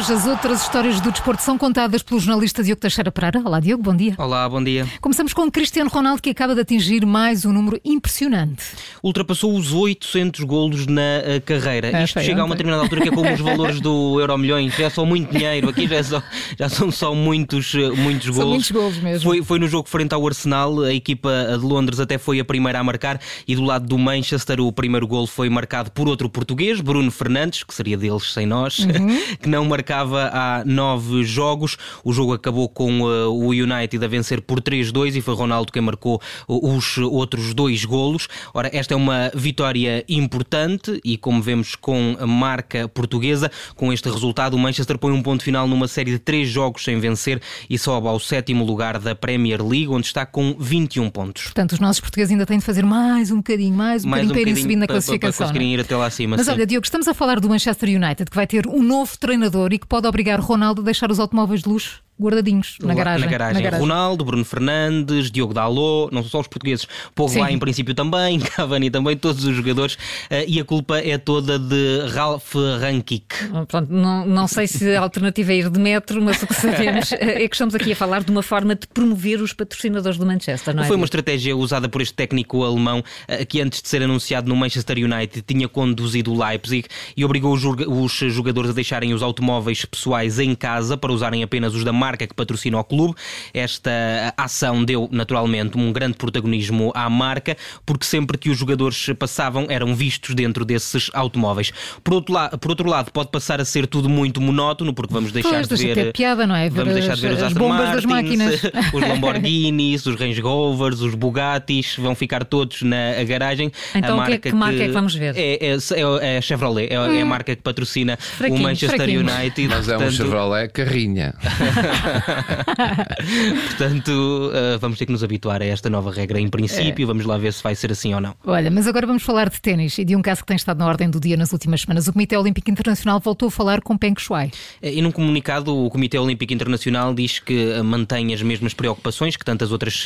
hoje as outras histórias do desporto são contadas pelo jornalista Diogo Teixeira Pereira. Olá, Diogo, bom dia. Olá, bom dia. Começamos com Cristiano Ronaldo, que acaba de atingir mais um número impressionante. Ultrapassou os 800 golos na uh, carreira. É, Isto chega ontem. a uma determinada altura que é como os valores do Euro Milhões. Já é só muito dinheiro. Aqui já, é só, já são só muitos, uh, muitos golos. São muitos golos mesmo. Foi, foi no jogo frente ao Arsenal. A equipa de Londres até foi a primeira a marcar. E do lado do Manchester, o primeiro golo foi marcado por outro português, Bruno Fernandes, que seria deles sem nós, uhum. que não marcava há nove jogos. O jogo acabou com uh, o United a vencer por 3-2 e foi Ronaldo quem marcou os outros dois golos. Ora, esta é uma vitória importante e, como vemos com a marca portuguesa, com este resultado, o Manchester põe um ponto final numa série de três jogos sem vencer e sobe ao sétimo lugar da Premier League, onde está com 21 pontos. Portanto, os nossos portugueses ainda têm de fazer mais um bocadinho, mais um mais bocadinho um para irem subindo na classificação. Para conseguirem ir até lá acima. Mas sim. olha, Diogo, estamos a falar do Manchester United, que vai ter um novo treinador e que pode obrigar Ronaldo a deixar os automóveis de luxo guardadinhos na garagem. Na garagem. Na garagem. Ronaldo, Bruno Fernandes, Diogo Dalot, não são só os portugueses, Pogba em princípio também, Cavani também, todos os jogadores, uh, e a culpa é toda de Ralf Rangnick. Pronto, não, não sei se a alternativa é ir de metro, mas o que sabemos é que estamos aqui a falar de uma forma de promover os patrocinadores do Manchester, não é? Foi uma estratégia usada por este técnico alemão uh, que antes de ser anunciado no Manchester United tinha conduzido o Leipzig e obrigou os jogadores a deixarem os automóveis pessoais em casa para usarem apenas os da marca marca que patrocina o clube. Esta ação deu naturalmente um grande protagonismo à marca, porque sempre que os jogadores passavam eram vistos dentro desses automóveis. Por outro, lado, por outro lado, pode passar a ser tudo muito monótono, porque vamos deixar pois, de ver. piada, não é? Ver vamos deixar de ver os Aston Martins, os Lamborghinis, os Range Rovers, os Bugattis, vão ficar todos na garagem. Então, a marca que, que marca é que vamos ver? É, é, é, é a Chevrolet, é, hum. é, a marca que patrocina o Manchester fraquinho. United. Mas é um Chevrolet carrinha. Portanto, uh, vamos ter que nos habituar a esta nova regra em princípio. É. Vamos lá ver se vai ser assim ou não. Olha, mas agora vamos falar de ténis e de um caso que tem estado na ordem do dia nas últimas semanas. O Comitê Olímpico Internacional voltou a falar com Peng Shuai. Eh, e num comunicado, o Comitê Olímpico Internacional diz que eh, mantém as mesmas preocupações que tantas outras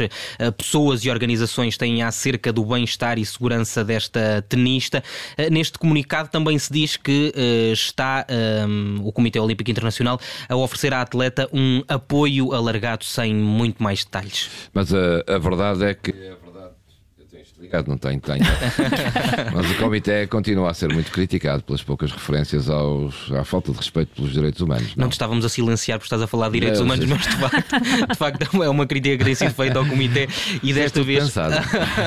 pessoas e organizações têm acerca do bem-estar e segurança desta tenista. Neste comunicado também se diz que está um, o Comitê Olímpico Internacional a oferecer à atleta um apoio alargado sem muito mais detalhes. Mas a, a verdade é que Obrigado, não tenho, tenho. Mas o Comitê continua a ser muito criticado pelas poucas referências aos, à falta de respeito pelos direitos humanos. Não, não te estávamos a silenciar porque estás a falar de direitos não, humanos, mas de facto, de facto é uma crítica que tem sido feita ao Comitê e desta vez.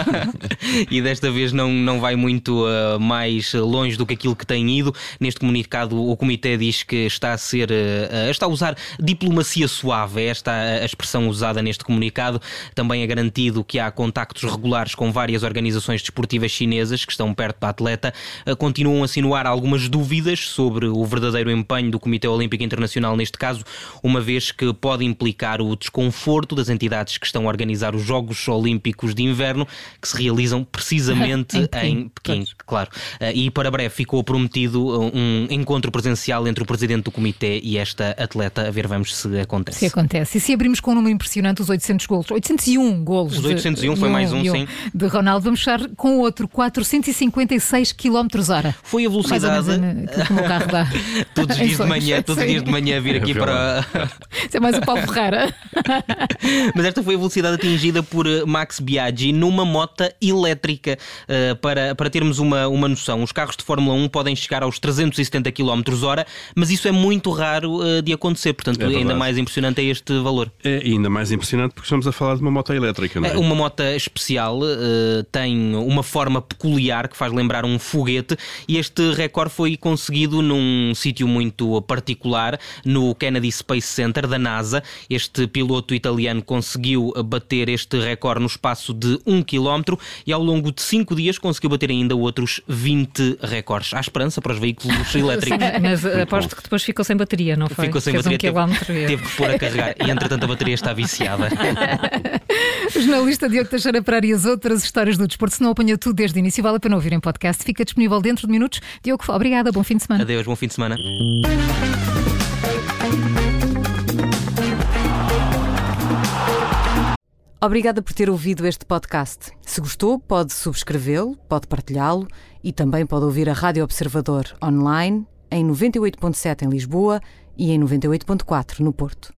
e desta vez não, não vai muito uh, mais longe do que aquilo que tem ido. Neste comunicado, o Comitê diz que está a ser. Uh, está a usar diplomacia suave, é esta a expressão usada neste comunicado. Também é garantido que há contactos regulares com várias organizações desportivas chinesas que estão perto da atleta eh, continuam a insinuar algumas dúvidas sobre o verdadeiro empenho do Comitê Olímpico Internacional neste caso, uma vez que pode implicar o desconforto das entidades que estão a organizar os Jogos Olímpicos de Inverno, que se realizam precisamente em Pequim, claro. Eh, e para breve ficou prometido eh, um encontro presencial entre o presidente do comitê e esta atleta, a ver vamos se acontece. Se acontece. E se abrimos com um número impressionante, os 800 golos, 801 golos. Os 801 de, foi mais um, sim. De Ronaldo vamos fechar com outro, 456 km hora. Foi a velocidade. que o meu carro dá. todos os dias de manhã, todos os dias de manhã vir aqui para. Isso é mais o Paulo Ferreira. Mas esta foi a velocidade atingida por eh, Max Biaggi numa moto elétrica. Uh, para, para termos uma, uma noção, os carros de Fórmula 1 podem chegar aos 370 km hora, mas isso é muito raro uh, de acontecer. Portanto, é ainda mais impressionante é este valor. É ainda mais impressionante porque estamos a falar de uma moto elétrica, não é? é uma moto especial. Uh, tem uma forma peculiar que faz lembrar um foguete e este recorde foi conseguido num sítio muito particular, no Kennedy Space Center da NASA. Este piloto italiano conseguiu bater este recorde no espaço de 1 km e ao longo de 5 dias conseguiu bater ainda outros 20 recordes. Há esperança para os veículos elétricos. Mas aposto que depois ficou sem bateria, não foi? Ficou sem Fez bateria. Um teve, teve que pôr a carregar e entretanto a bateria está viciada. O jornalista Diogo Teixeira para e as outras histórias do desporto. Se não apanhou tudo desde o início, vale a pena ouvir em podcast. Fica disponível dentro de minutos. Diogo, obrigada. Bom fim de semana. Adeus, bom fim de semana. Obrigada por ter ouvido este podcast. Se gostou, pode subscrevê-lo, pode partilhá-lo e também pode ouvir a Rádio Observador online em 98.7 em Lisboa e em 98.4 no Porto.